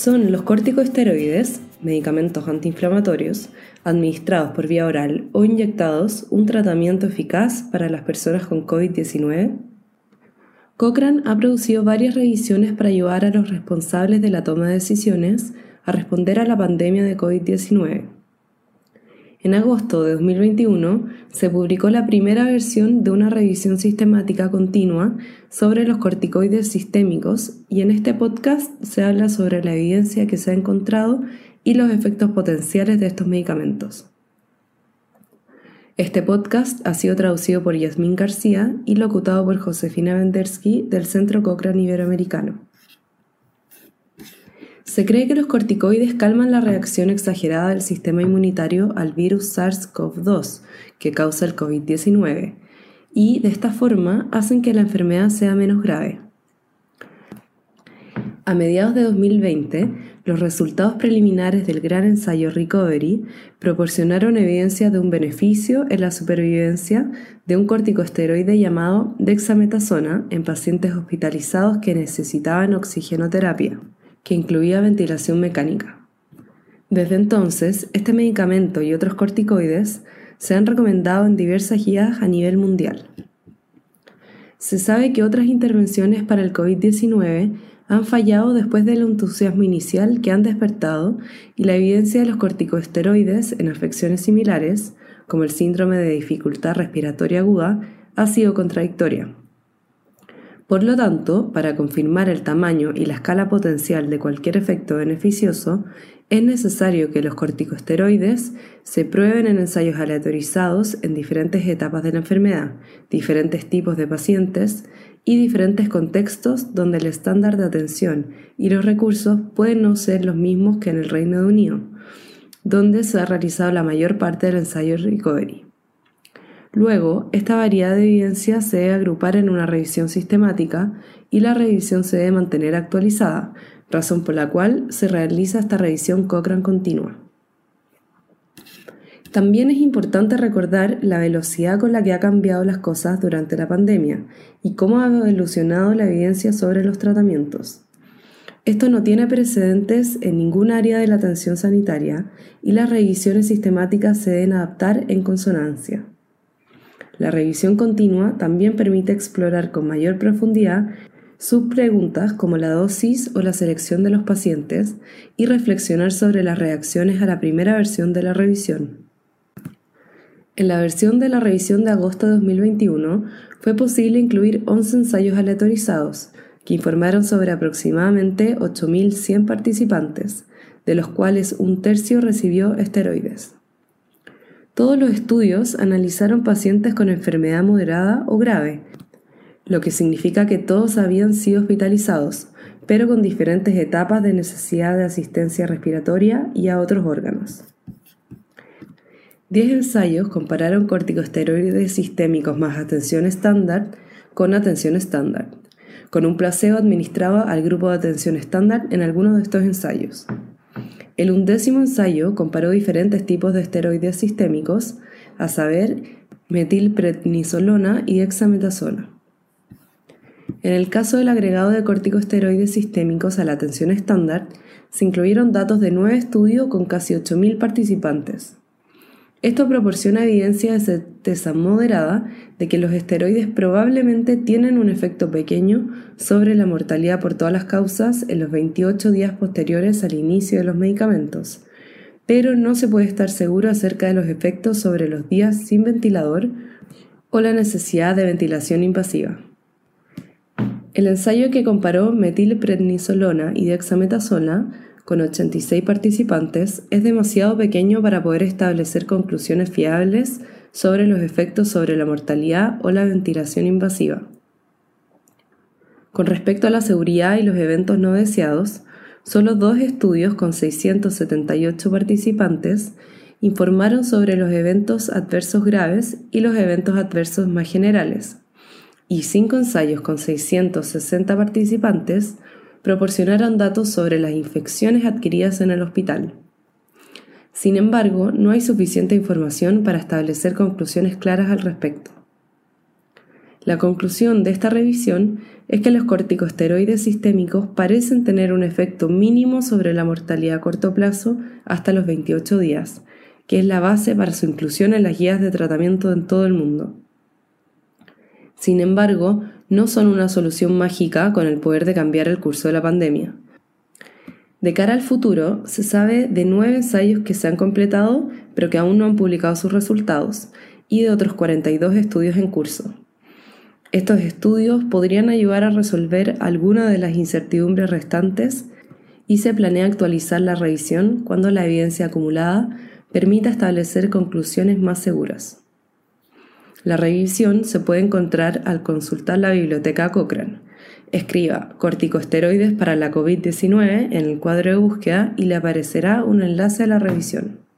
Son los corticosteroides, medicamentos antiinflamatorios, administrados por vía oral o inyectados, un tratamiento eficaz para las personas con COVID-19? Cochrane ha producido varias revisiones para ayudar a los responsables de la toma de decisiones a responder a la pandemia de COVID-19. En agosto de 2021 se publicó la primera versión de una revisión sistemática continua sobre los corticoides sistémicos y en este podcast se habla sobre la evidencia que se ha encontrado y los efectos potenciales de estos medicamentos. Este podcast ha sido traducido por Yasmín García y locutado por Josefina Vendersky del Centro Cochrane Iberoamericano. Se cree que los corticoides calman la reacción exagerada del sistema inmunitario al virus SARS-CoV-2 que causa el COVID-19 y de esta forma hacen que la enfermedad sea menos grave. A mediados de 2020, los resultados preliminares del gran ensayo Recovery proporcionaron evidencia de un beneficio en la supervivencia de un corticosteroide llamado dexametasona en pacientes hospitalizados que necesitaban oxigenoterapia que incluía ventilación mecánica. Desde entonces, este medicamento y otros corticoides se han recomendado en diversas guías a nivel mundial. Se sabe que otras intervenciones para el COVID-19 han fallado después del entusiasmo inicial que han despertado y la evidencia de los corticosteroides en afecciones similares, como el síndrome de dificultad respiratoria aguda, ha sido contradictoria. Por lo tanto, para confirmar el tamaño y la escala potencial de cualquier efecto beneficioso, es necesario que los corticosteroides se prueben en ensayos aleatorizados en diferentes etapas de la enfermedad, diferentes tipos de pacientes y diferentes contextos donde el estándar de atención y los recursos pueden no ser los mismos que en el Reino Unido, donde se ha realizado la mayor parte del ensayo Recovery. Luego, esta variedad de evidencia se debe agrupar en una revisión sistemática y la revisión se debe mantener actualizada, razón por la cual se realiza esta revisión Cochrane continua. También es importante recordar la velocidad con la que ha cambiado las cosas durante la pandemia y cómo ha evolucionado la evidencia sobre los tratamientos. Esto no tiene precedentes en ningún área de la atención sanitaria y las revisiones sistemáticas se deben adaptar en consonancia. La revisión continua también permite explorar con mayor profundidad subpreguntas como la dosis o la selección de los pacientes y reflexionar sobre las reacciones a la primera versión de la revisión. En la versión de la revisión de agosto de 2021 fue posible incluir 11 ensayos aleatorizados que informaron sobre aproximadamente 8.100 participantes, de los cuales un tercio recibió esteroides. Todos los estudios analizaron pacientes con enfermedad moderada o grave, lo que significa que todos habían sido hospitalizados, pero con diferentes etapas de necesidad de asistencia respiratoria y a otros órganos. Diez ensayos compararon corticosteroides sistémicos más atención estándar con atención estándar, con un placebo administrado al grupo de atención estándar en algunos de estos ensayos. El undécimo ensayo comparó diferentes tipos de esteroides sistémicos, a saber, metilprednisolona y dexametasona. En el caso del agregado de corticosteroides sistémicos a la atención estándar, se incluyeron datos de nueve estudios con casi 8.000 participantes. Esto proporciona evidencia de certeza moderada de que los esteroides probablemente tienen un efecto pequeño sobre la mortalidad por todas las causas en los 28 días posteriores al inicio de los medicamentos, pero no se puede estar seguro acerca de los efectos sobre los días sin ventilador o la necesidad de ventilación invasiva. El ensayo que comparó metilprednisolona y dexametasona con 86 participantes, es demasiado pequeño para poder establecer conclusiones fiables sobre los efectos sobre la mortalidad o la ventilación invasiva. Con respecto a la seguridad y los eventos no deseados, solo dos estudios con 678 participantes informaron sobre los eventos adversos graves y los eventos adversos más generales, y cinco ensayos con 660 participantes proporcionaron datos sobre las infecciones adquiridas en el hospital. Sin embargo, no hay suficiente información para establecer conclusiones claras al respecto. La conclusión de esta revisión es que los corticosteroides sistémicos parecen tener un efecto mínimo sobre la mortalidad a corto plazo hasta los 28 días, que es la base para su inclusión en las guías de tratamiento en todo el mundo. Sin embargo, no son una solución mágica con el poder de cambiar el curso de la pandemia. De cara al futuro, se sabe de nueve ensayos que se han completado, pero que aún no han publicado sus resultados, y de otros 42 estudios en curso. Estos estudios podrían ayudar a resolver algunas de las incertidumbres restantes y se planea actualizar la revisión cuando la evidencia acumulada permita establecer conclusiones más seguras. La revisión se puede encontrar al consultar la biblioteca Cochrane. Escriba corticosteroides para la COVID-19 en el cuadro de búsqueda y le aparecerá un enlace a la revisión.